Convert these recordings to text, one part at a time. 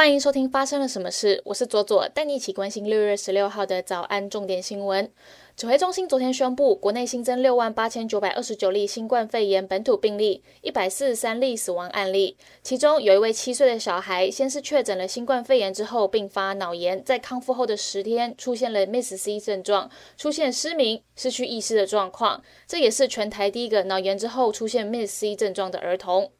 欢迎收听发生了什么事，我是左左，带你一起关心六月十六号的早安重点新闻。指挥中心昨天宣布，国内新增六万八千九百二十九例新冠肺炎本土病例，一百四十三例死亡案例。其中有一位七岁的小孩，先是确诊了新冠肺炎之后并发脑炎，在康复后的十天出现了 Miss C 症状，出现失明、失去意识的状况。这也是全台第一个脑炎之后出现 Miss C 症状的儿童。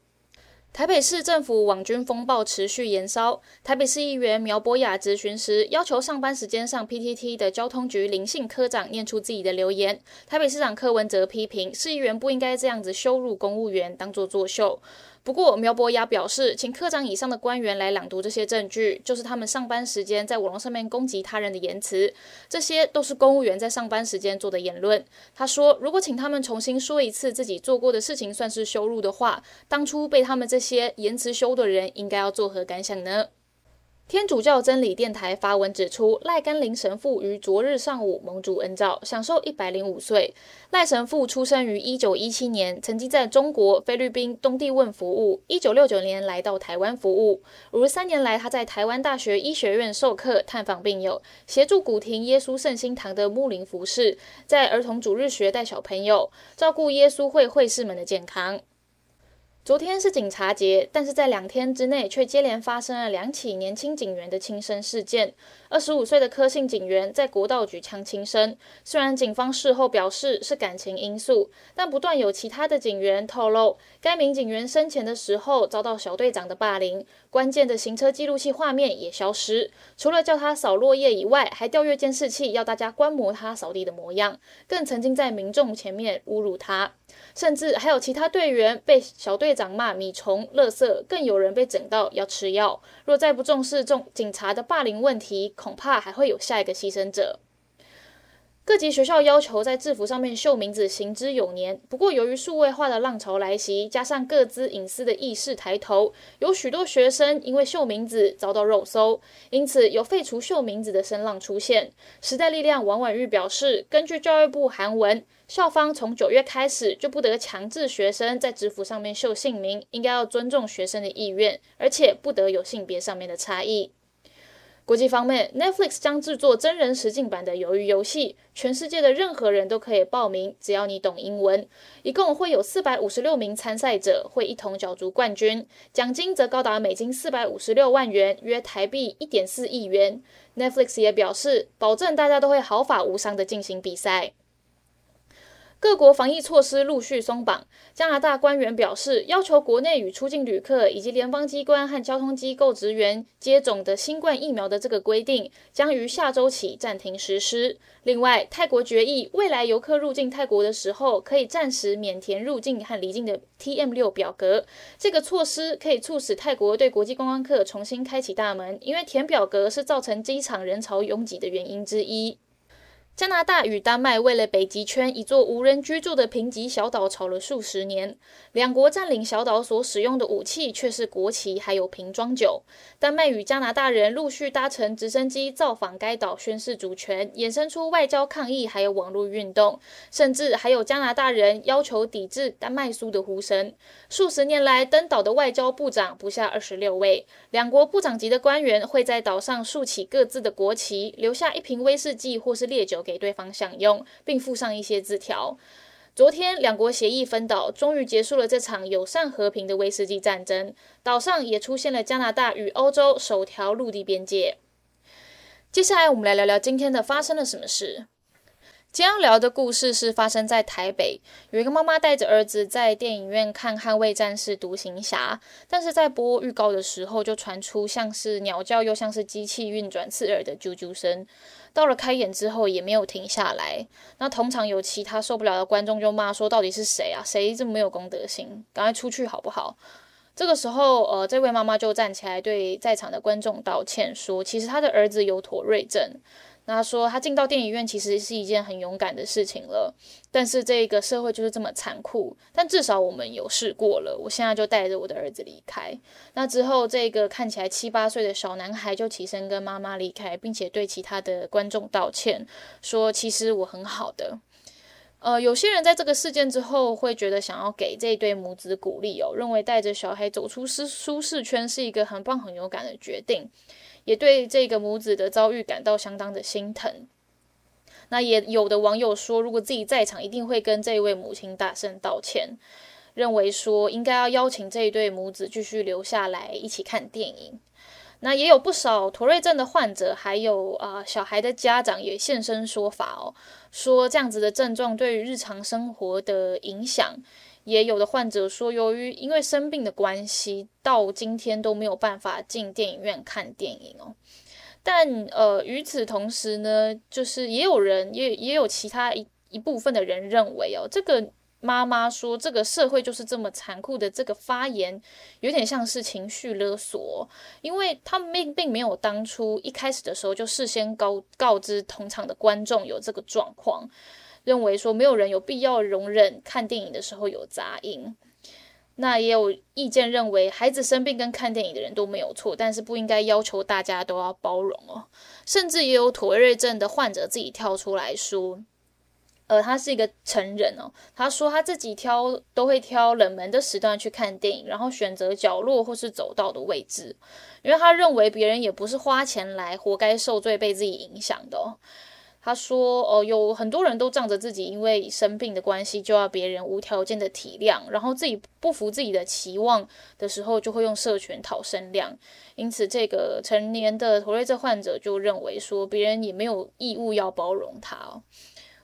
台北市政府网军风暴持续延烧。台北市议员苗博雅质询时，要求上班时间上 PTT 的交通局林姓科长念出自己的留言。台北市长柯文哲批评市议员不应该这样子羞辱公务员，当作作秀。不过，苗博雅表示，请科长以上的官员来朗读这些证据，就是他们上班时间在网络上面攻击他人的言辞，这些都是公务员在上班时间做的言论。他说，如果请他们重新说一次自己做过的事情算是羞辱的话，当初被他们这些言辞羞的人应该要作何感想呢？天主教真理电台发文指出，赖甘霖神父于昨日上午蒙主恩召，享受一百零五岁。赖神父出生于一九一七年，曾经在中国、菲律宾、东帝汶服务。一九六九年来到台湾服务。五十三年来，他在台湾大学医学院授课、探访病友，协助古亭耶稣圣心堂的牧灵服饰，在儿童主日学带小朋友，照顾耶稣会会士们的健康。昨天是警察节，但是在两天之内却接连发生了两起年轻警员的轻生事件。二十五岁的柯姓警员在国道举枪轻生，虽然警方事后表示是感情因素，但不断有其他的警员透露，该名警员生前的时候遭到小队长的霸凌，关键的行车记录器画面也消失，除了叫他扫落叶以外，还调阅监视器要大家观摩他扫地的模样，更曾经在民众前面侮辱他。甚至还有其他队员被小队长骂米虫、垃圾，更有人被整到要吃药。若再不重视重警察的霸凌问题，恐怕还会有下一个牺牲者。各级学校要求在制服上面绣名字，行之有年。不过，由于数位化的浪潮来袭，加上各自隐私的意识抬头，有许多学生因为绣名字遭到肉搜，因此有废除绣名字的声浪出现。时代力量王婉玉表示，根据教育部函文，校方从九月开始就不得强制学生在制服上面绣姓名，应该要尊重学生的意愿，而且不得有性别上面的差异。国际方面，Netflix 将制作真人实境版的《鱿鱼游戏》，全世界的任何人都可以报名，只要你懂英文。一共会有四百五十六名参赛者会一同角逐冠军，奖金则高达美金四百五十六万元，约台币一点四亿元。Netflix 也表示，保证大家都会毫发无伤的进行比赛。各国防疫措施陆续松绑。加拿大官员表示，要求国内与出境旅客以及联邦机关和交通机构职员接种的新冠疫苗的这个规定，将于下周起暂停实施。另外，泰国决议，未来游客入境泰国的时候，可以暂时免填入境和离境的 TM 六表格。这个措施可以促使泰国对国际观光客重新开启大门，因为填表格是造成机场人潮拥挤的原因之一。加拿大与丹麦为了北极圈一座无人居住的贫瘠小岛吵了数十年，两国占领小岛所使用的武器却是国旗还有瓶装酒。丹麦与加拿大人陆续搭乘直升机造访该岛宣示主权，衍生出外交抗议还有网络运动，甚至还有加拿大人要求抵制丹麦苏的呼声。数十年来登岛的外交部长不下二十六位，两国部长级的官员会在岛上竖起各自的国旗，留下一瓶威士忌或是烈酒给。给对方享用，并附上一些字条。昨天，两国协议分岛，终于结束了这场友善和平的威士忌战争。岛上也出现了加拿大与欧洲首条陆地边界。接下来，我们来聊聊今天的发生了什么事。今天要聊的故事是发生在台北，有一个妈妈带着儿子在电影院看《捍卫战士：独行侠》，但是在播预告的时候，就传出像是鸟叫又像是机器运转刺耳的啾啾声。到了开演之后也没有停下来，那通常有其他受不了的观众就骂说：“到底是谁啊？谁这么没有公德心？赶快出去好不好？”这个时候，呃，这位妈妈就站起来对在场的观众道歉，说：“其实他的儿子有妥瑞症。”他说：“他进到电影院其实是一件很勇敢的事情了，但是这个社会就是这么残酷。但至少我们有试过了。我现在就带着我的儿子离开。那之后，这个看起来七八岁的小男孩就起身跟妈妈离开，并且对其他的观众道歉，说：‘其实我很好的。’呃，有些人在这个事件之后会觉得想要给这对母子鼓励哦，认为带着小孩走出舒舒适圈是一个很棒、很勇敢的决定，也对这个母子的遭遇感到相当的心疼。那也有的网友说，如果自己在场，一定会跟这位母亲大声道歉，认为说应该要邀请这一对母子继续留下来一起看电影。那也有不少妥瑞症的患者，还有啊小孩的家长也现身说法哦，说这样子的症状对于日常生活的影响，也有的患者说，由于因为生病的关系，到今天都没有办法进电影院看电影哦。但呃与此同时呢，就是也有人也也有其他一一部分的人认为哦，这个。妈妈说：“这个社会就是这么残酷的。”这个发言有点像是情绪勒索，因为他们并并没有当初一开始的时候就事先告告知同场的观众有这个状况，认为说没有人有必要容忍看电影的时候有杂音。那也有意见认为，孩子生病跟看电影的人都没有错，但是不应该要求大家都要包容哦。甚至也有妥瑞症的患者自己跳出来说。呃，他是一个成人哦。他说他自己挑都会挑冷门的时段去看电影，然后选择角落或是走道的位置，因为他认为别人也不是花钱来活该受罪被自己影响的。他说，哦，有很多人都仗着自己因为生病的关系就要别人无条件的体谅，然后自己不服自己的期望的时候，就会用社群讨声量。因此，这个成年的妥瑞症患者就认为说，别人也没有义务要包容他哦。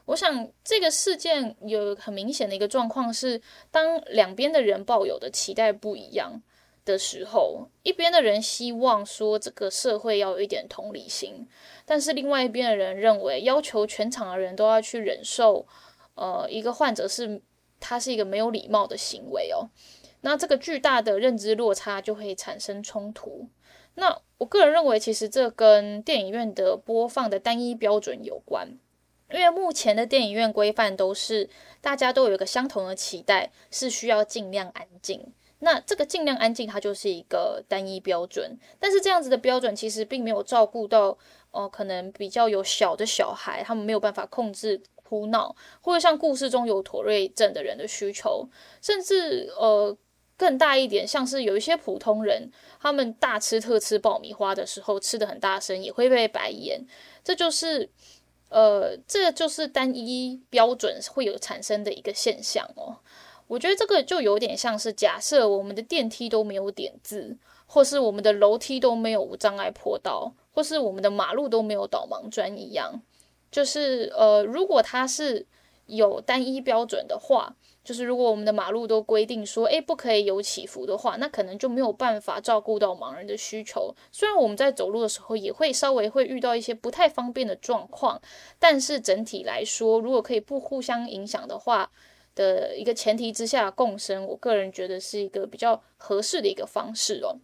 我想这个事件有很明显的一个状况是，当两边的人抱有的期待不一样的时候，一边的人希望说这个社会要有一点同理心，但是另外一边的人认为要求全场的人都要去忍受，呃，一个患者是他是一个没有礼貌的行为哦，那这个巨大的认知落差就会产生冲突。那我个人认为，其实这跟电影院的播放的单一标准有关。因为目前的电影院规范都是大家都有一个相同的期待，是需要尽量安静。那这个尽量安静，它就是一个单一标准。但是这样子的标准其实并没有照顾到，哦，可能比较有小的小孩，他们没有办法控制哭闹，或者像故事中有妥瑞症的人的需求，甚至呃更大一点，像是有一些普通人，他们大吃特吃爆米花的时候，吃的很大声，也会被白眼。这就是。呃，这就是单一标准会有产生的一个现象哦。我觉得这个就有点像是假设我们的电梯都没有点字，或是我们的楼梯都没有无障碍坡道，或是我们的马路都没有导盲砖一样。就是呃，如果它是有单一标准的话。就是如果我们的马路都规定说，诶不可以有起伏的话，那可能就没有办法照顾到盲人的需求。虽然我们在走路的时候也会稍微会遇到一些不太方便的状况，但是整体来说，如果可以不互相影响的话的一个前提之下共生，我个人觉得是一个比较合适的一个方式哦。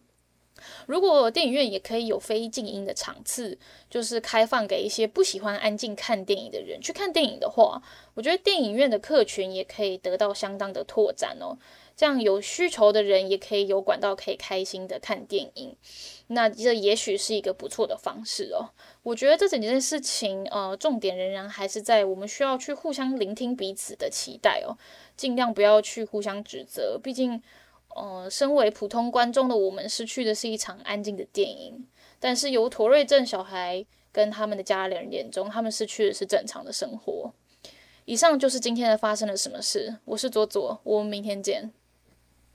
如果电影院也可以有非静音的场次，就是开放给一些不喜欢安静看电影的人去看电影的话，我觉得电影院的客群也可以得到相当的拓展哦。这样有需求的人也可以有管道可以开心的看电影，那这也许是一个不错的方式哦。我觉得这整件事情，呃，重点仍然还是在我们需要去互相聆听彼此的期待哦，尽量不要去互相指责，毕竟。呃，身为普通观众的我们，失去的是一场安静的电影。但是由妥瑞症小孩跟他们的家人眼中，他们失去的是正常的生活。以上就是今天的发生了什么事。我是左左，我们明天见。